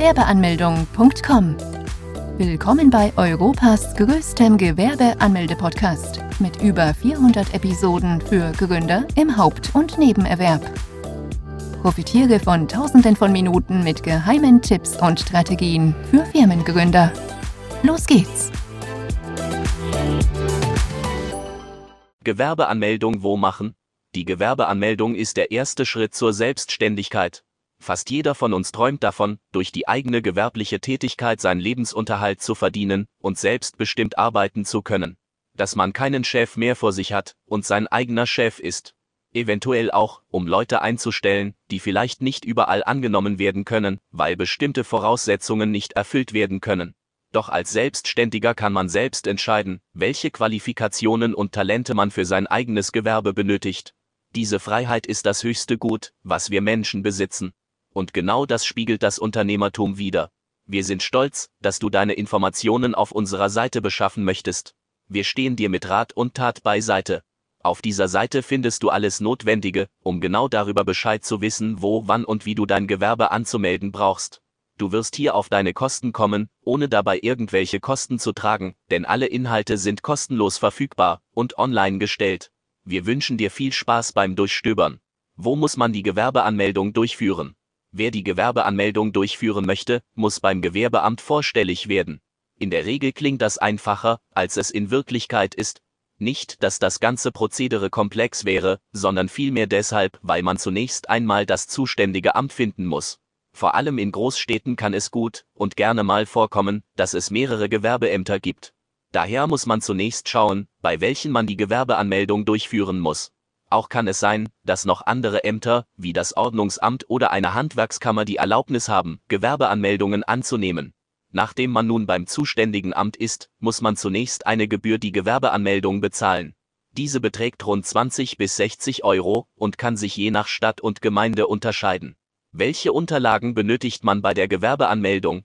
Gewerbeanmeldung.com. Willkommen bei Europas größtem Gewerbeanmelde-Podcast mit über 400 Episoden für Gründer im Haupt- und Nebenerwerb. Profitiere von Tausenden von Minuten mit geheimen Tipps und Strategien für Firmengründer. Los geht's! Gewerbeanmeldung wo machen? Die Gewerbeanmeldung ist der erste Schritt zur Selbstständigkeit. Fast jeder von uns träumt davon, durch die eigene gewerbliche Tätigkeit seinen Lebensunterhalt zu verdienen und selbstbestimmt arbeiten zu können. Dass man keinen Chef mehr vor sich hat und sein eigener Chef ist. Eventuell auch, um Leute einzustellen, die vielleicht nicht überall angenommen werden können, weil bestimmte Voraussetzungen nicht erfüllt werden können. Doch als Selbstständiger kann man selbst entscheiden, welche Qualifikationen und Talente man für sein eigenes Gewerbe benötigt. Diese Freiheit ist das höchste Gut, was wir Menschen besitzen. Und genau das spiegelt das Unternehmertum wider. Wir sind stolz, dass du deine Informationen auf unserer Seite beschaffen möchtest. Wir stehen dir mit Rat und Tat beiseite. Auf dieser Seite findest du alles Notwendige, um genau darüber Bescheid zu wissen, wo, wann und wie du dein Gewerbe anzumelden brauchst. Du wirst hier auf deine Kosten kommen, ohne dabei irgendwelche Kosten zu tragen, denn alle Inhalte sind kostenlos verfügbar und online gestellt. Wir wünschen dir viel Spaß beim Durchstöbern. Wo muss man die Gewerbeanmeldung durchführen? Wer die Gewerbeanmeldung durchführen möchte, muss beim Gewerbeamt vorstellig werden. In der Regel klingt das einfacher, als es in Wirklichkeit ist. Nicht, dass das ganze Prozedere komplex wäre, sondern vielmehr deshalb, weil man zunächst einmal das zuständige Amt finden muss. Vor allem in Großstädten kann es gut und gerne mal vorkommen, dass es mehrere Gewerbeämter gibt. Daher muss man zunächst schauen, bei welchen man die Gewerbeanmeldung durchführen muss. Auch kann es sein, dass noch andere Ämter, wie das Ordnungsamt oder eine Handwerkskammer die Erlaubnis haben, Gewerbeanmeldungen anzunehmen. Nachdem man nun beim zuständigen Amt ist, muss man zunächst eine Gebühr die Gewerbeanmeldung bezahlen. Diese beträgt rund 20 bis 60 Euro und kann sich je nach Stadt und Gemeinde unterscheiden. Welche Unterlagen benötigt man bei der Gewerbeanmeldung?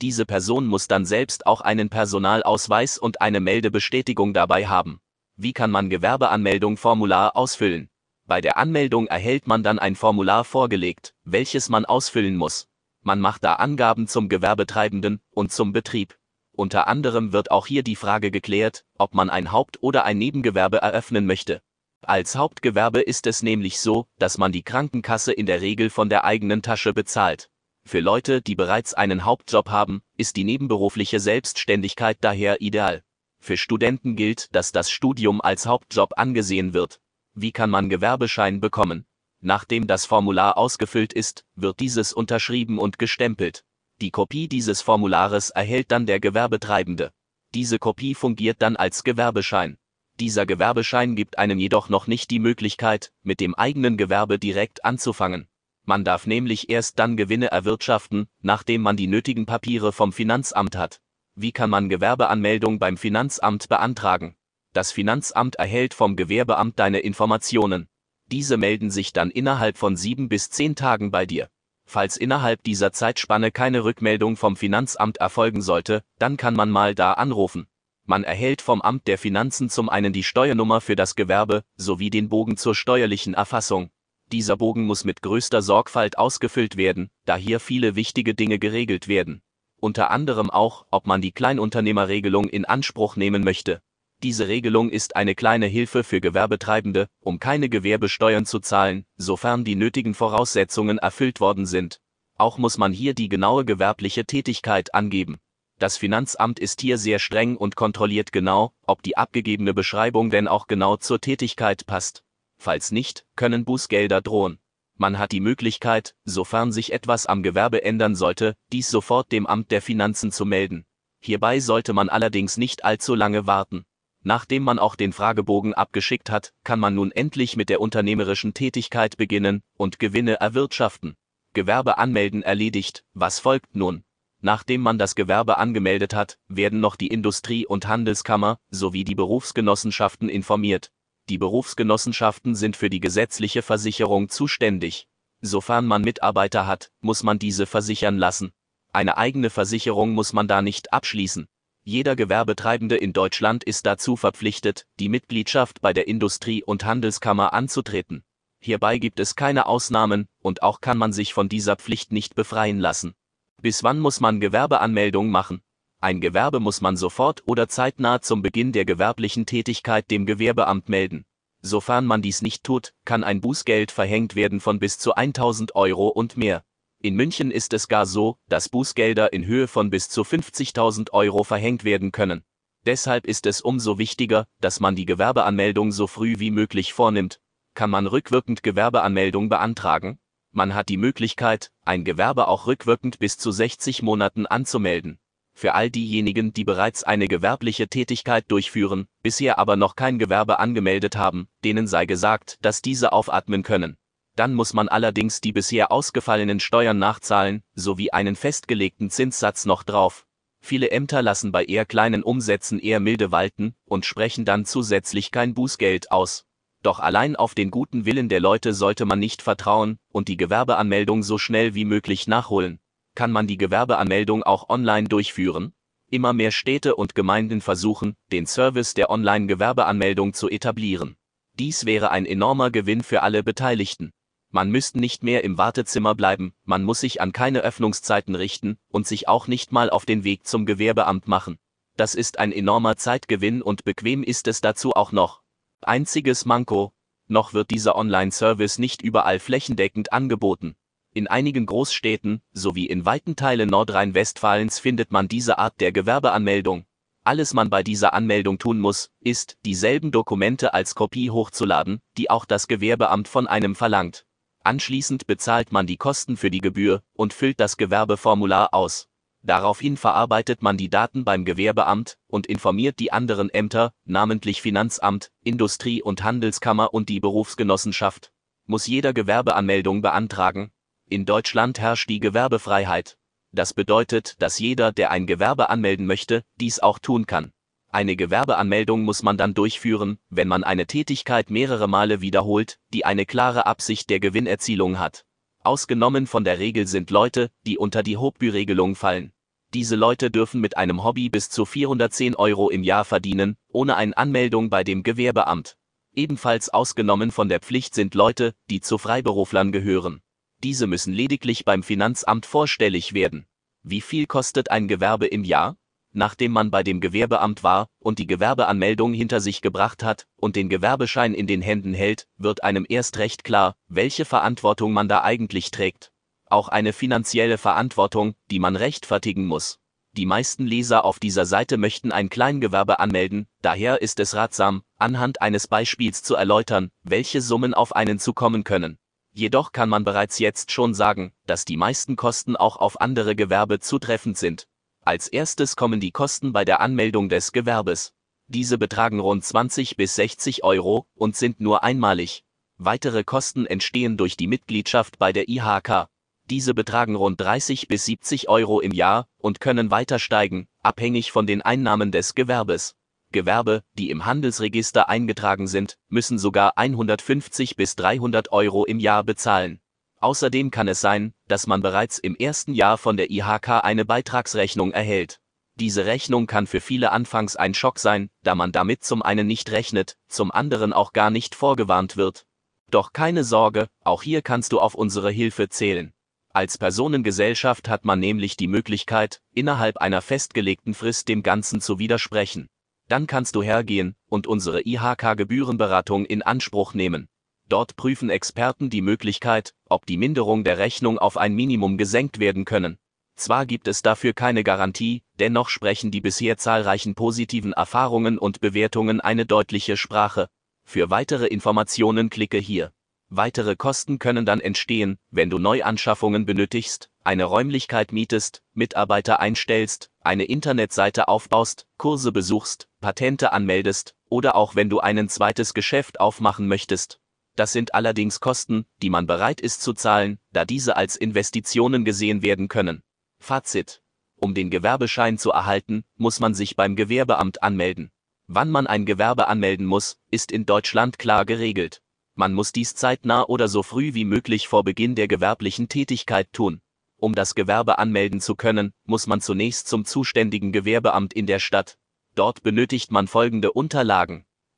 Diese Person muss dann selbst auch einen Personalausweis und eine Meldebestätigung dabei haben. Wie kann man Gewerbeanmeldung-Formular ausfüllen? Bei der Anmeldung erhält man dann ein Formular vorgelegt, welches man ausfüllen muss. Man macht da Angaben zum Gewerbetreibenden und zum Betrieb. Unter anderem wird auch hier die Frage geklärt, ob man ein Haupt- oder ein Nebengewerbe eröffnen möchte. Als Hauptgewerbe ist es nämlich so, dass man die Krankenkasse in der Regel von der eigenen Tasche bezahlt. Für Leute, die bereits einen Hauptjob haben, ist die nebenberufliche Selbstständigkeit daher ideal. Für Studenten gilt, dass das Studium als Hauptjob angesehen wird. Wie kann man Gewerbeschein bekommen? Nachdem das Formular ausgefüllt ist, wird dieses unterschrieben und gestempelt. Die Kopie dieses Formulares erhält dann der Gewerbetreibende. Diese Kopie fungiert dann als Gewerbeschein. Dieser Gewerbeschein gibt einem jedoch noch nicht die Möglichkeit, mit dem eigenen Gewerbe direkt anzufangen. Man darf nämlich erst dann Gewinne erwirtschaften, nachdem man die nötigen Papiere vom Finanzamt hat. Wie kann man Gewerbeanmeldung beim Finanzamt beantragen? Das Finanzamt erhält vom Gewerbeamt deine Informationen. Diese melden sich dann innerhalb von sieben bis zehn Tagen bei dir. Falls innerhalb dieser Zeitspanne keine Rückmeldung vom Finanzamt erfolgen sollte, dann kann man mal da anrufen. Man erhält vom Amt der Finanzen zum einen die Steuernummer für das Gewerbe sowie den Bogen zur steuerlichen Erfassung. Dieser Bogen muss mit größter Sorgfalt ausgefüllt werden, da hier viele wichtige Dinge geregelt werden. Unter anderem auch, ob man die Kleinunternehmerregelung in Anspruch nehmen möchte. Diese Regelung ist eine kleine Hilfe für Gewerbetreibende, um keine Gewerbesteuern zu zahlen, sofern die nötigen Voraussetzungen erfüllt worden sind. Auch muss man hier die genaue gewerbliche Tätigkeit angeben. Das Finanzamt ist hier sehr streng und kontrolliert genau, ob die abgegebene Beschreibung denn auch genau zur Tätigkeit passt. Falls nicht, können Bußgelder drohen. Man hat die Möglichkeit, sofern sich etwas am Gewerbe ändern sollte, dies sofort dem Amt der Finanzen zu melden. Hierbei sollte man allerdings nicht allzu lange warten. Nachdem man auch den Fragebogen abgeschickt hat, kann man nun endlich mit der unternehmerischen Tätigkeit beginnen und Gewinne erwirtschaften. Gewerbe anmelden erledigt, was folgt nun? Nachdem man das Gewerbe angemeldet hat, werden noch die Industrie- und Handelskammer sowie die Berufsgenossenschaften informiert. Die Berufsgenossenschaften sind für die gesetzliche Versicherung zuständig. Sofern man Mitarbeiter hat, muss man diese versichern lassen. Eine eigene Versicherung muss man da nicht abschließen. Jeder Gewerbetreibende in Deutschland ist dazu verpflichtet, die Mitgliedschaft bei der Industrie- und Handelskammer anzutreten. Hierbei gibt es keine Ausnahmen, und auch kann man sich von dieser Pflicht nicht befreien lassen. Bis wann muss man Gewerbeanmeldung machen? Ein Gewerbe muss man sofort oder zeitnah zum Beginn der gewerblichen Tätigkeit dem Gewerbeamt melden. Sofern man dies nicht tut, kann ein Bußgeld verhängt werden von bis zu 1000 Euro und mehr. In München ist es gar so, dass Bußgelder in Höhe von bis zu 50.000 Euro verhängt werden können. Deshalb ist es umso wichtiger, dass man die Gewerbeanmeldung so früh wie möglich vornimmt. Kann man rückwirkend Gewerbeanmeldung beantragen? Man hat die Möglichkeit, ein Gewerbe auch rückwirkend bis zu 60 Monaten anzumelden. Für all diejenigen, die bereits eine gewerbliche Tätigkeit durchführen, bisher aber noch kein Gewerbe angemeldet haben, denen sei gesagt, dass diese aufatmen können. Dann muss man allerdings die bisher ausgefallenen Steuern nachzahlen, sowie einen festgelegten Zinssatz noch drauf. Viele Ämter lassen bei eher kleinen Umsätzen eher milde walten und sprechen dann zusätzlich kein Bußgeld aus. Doch allein auf den guten Willen der Leute sollte man nicht vertrauen und die Gewerbeanmeldung so schnell wie möglich nachholen. Kann man die Gewerbeanmeldung auch online durchführen? Immer mehr Städte und Gemeinden versuchen, den Service der Online-Gewerbeanmeldung zu etablieren. Dies wäre ein enormer Gewinn für alle Beteiligten. Man müsste nicht mehr im Wartezimmer bleiben, man muss sich an keine Öffnungszeiten richten und sich auch nicht mal auf den Weg zum Gewerbeamt machen. Das ist ein enormer Zeitgewinn und bequem ist es dazu auch noch. Einziges Manko, noch wird dieser Online-Service nicht überall flächendeckend angeboten. In einigen Großstädten sowie in weiten Teilen Nordrhein-Westfalens findet man diese Art der Gewerbeanmeldung. Alles man bei dieser Anmeldung tun muss, ist, dieselben Dokumente als Kopie hochzuladen, die auch das Gewerbeamt von einem verlangt. Anschließend bezahlt man die Kosten für die Gebühr und füllt das Gewerbeformular aus. Daraufhin verarbeitet man die Daten beim Gewerbeamt und informiert die anderen Ämter, namentlich Finanzamt, Industrie- und Handelskammer und die Berufsgenossenschaft. Muss jeder Gewerbeanmeldung beantragen. In Deutschland herrscht die Gewerbefreiheit. Das bedeutet, dass jeder, der ein Gewerbe anmelden möchte, dies auch tun kann. Eine Gewerbeanmeldung muss man dann durchführen, wenn man eine Tätigkeit mehrere Male wiederholt, die eine klare Absicht der Gewinnerzielung hat. Ausgenommen von der Regel sind Leute, die unter die Hobby-Regelung fallen. Diese Leute dürfen mit einem Hobby bis zu 410 Euro im Jahr verdienen, ohne eine Anmeldung bei dem Gewerbeamt. Ebenfalls ausgenommen von der Pflicht sind Leute, die zu Freiberuflern gehören. Diese müssen lediglich beim Finanzamt vorstellig werden. Wie viel kostet ein Gewerbe im Jahr? Nachdem man bei dem Gewerbeamt war und die Gewerbeanmeldung hinter sich gebracht hat und den Gewerbeschein in den Händen hält, wird einem erst recht klar, welche Verantwortung man da eigentlich trägt auch eine finanzielle Verantwortung, die man rechtfertigen muss. Die meisten Leser auf dieser Seite möchten ein Kleingewerbe anmelden, daher ist es ratsam, anhand eines Beispiels zu erläutern, welche Summen auf einen zukommen können. Jedoch kann man bereits jetzt schon sagen, dass die meisten Kosten auch auf andere Gewerbe zutreffend sind. Als erstes kommen die Kosten bei der Anmeldung des Gewerbes. Diese betragen rund 20 bis 60 Euro und sind nur einmalig. Weitere Kosten entstehen durch die Mitgliedschaft bei der IHK, diese betragen rund 30 bis 70 Euro im Jahr und können weiter steigen, abhängig von den Einnahmen des Gewerbes. Gewerbe, die im Handelsregister eingetragen sind, müssen sogar 150 bis 300 Euro im Jahr bezahlen. Außerdem kann es sein, dass man bereits im ersten Jahr von der IHK eine Beitragsrechnung erhält. Diese Rechnung kann für viele anfangs ein Schock sein, da man damit zum einen nicht rechnet, zum anderen auch gar nicht vorgewarnt wird. Doch keine Sorge, auch hier kannst du auf unsere Hilfe zählen. Als Personengesellschaft hat man nämlich die Möglichkeit, innerhalb einer festgelegten Frist dem Ganzen zu widersprechen. Dann kannst du hergehen und unsere IHK-Gebührenberatung in Anspruch nehmen. Dort prüfen Experten die Möglichkeit, ob die Minderung der Rechnung auf ein Minimum gesenkt werden können. Zwar gibt es dafür keine Garantie, dennoch sprechen die bisher zahlreichen positiven Erfahrungen und Bewertungen eine deutliche Sprache. Für weitere Informationen klicke hier. Weitere Kosten können dann entstehen, wenn du Neuanschaffungen benötigst, eine Räumlichkeit mietest, Mitarbeiter einstellst, eine Internetseite aufbaust, Kurse besuchst, Patente anmeldest oder auch wenn du ein zweites Geschäft aufmachen möchtest. Das sind allerdings Kosten, die man bereit ist zu zahlen, da diese als Investitionen gesehen werden können. Fazit. Um den Gewerbeschein zu erhalten, muss man sich beim Gewerbeamt anmelden. Wann man ein Gewerbe anmelden muss, ist in Deutschland klar geregelt. Man muss dies zeitnah oder so früh wie möglich vor Beginn der gewerblichen Tätigkeit tun. Um das Gewerbe anmelden zu können, muss man zunächst zum zuständigen Gewerbeamt in der Stadt. Dort benötigt man folgende Unterlagen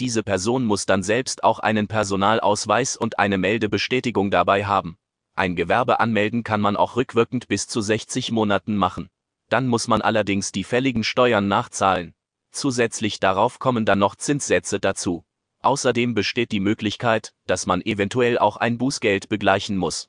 diese Person muss dann selbst auch einen Personalausweis und eine Meldebestätigung dabei haben. Ein Gewerbe anmelden kann man auch rückwirkend bis zu 60 Monaten machen. Dann muss man allerdings die fälligen Steuern nachzahlen. Zusätzlich darauf kommen dann noch Zinssätze dazu. Außerdem besteht die Möglichkeit, dass man eventuell auch ein Bußgeld begleichen muss.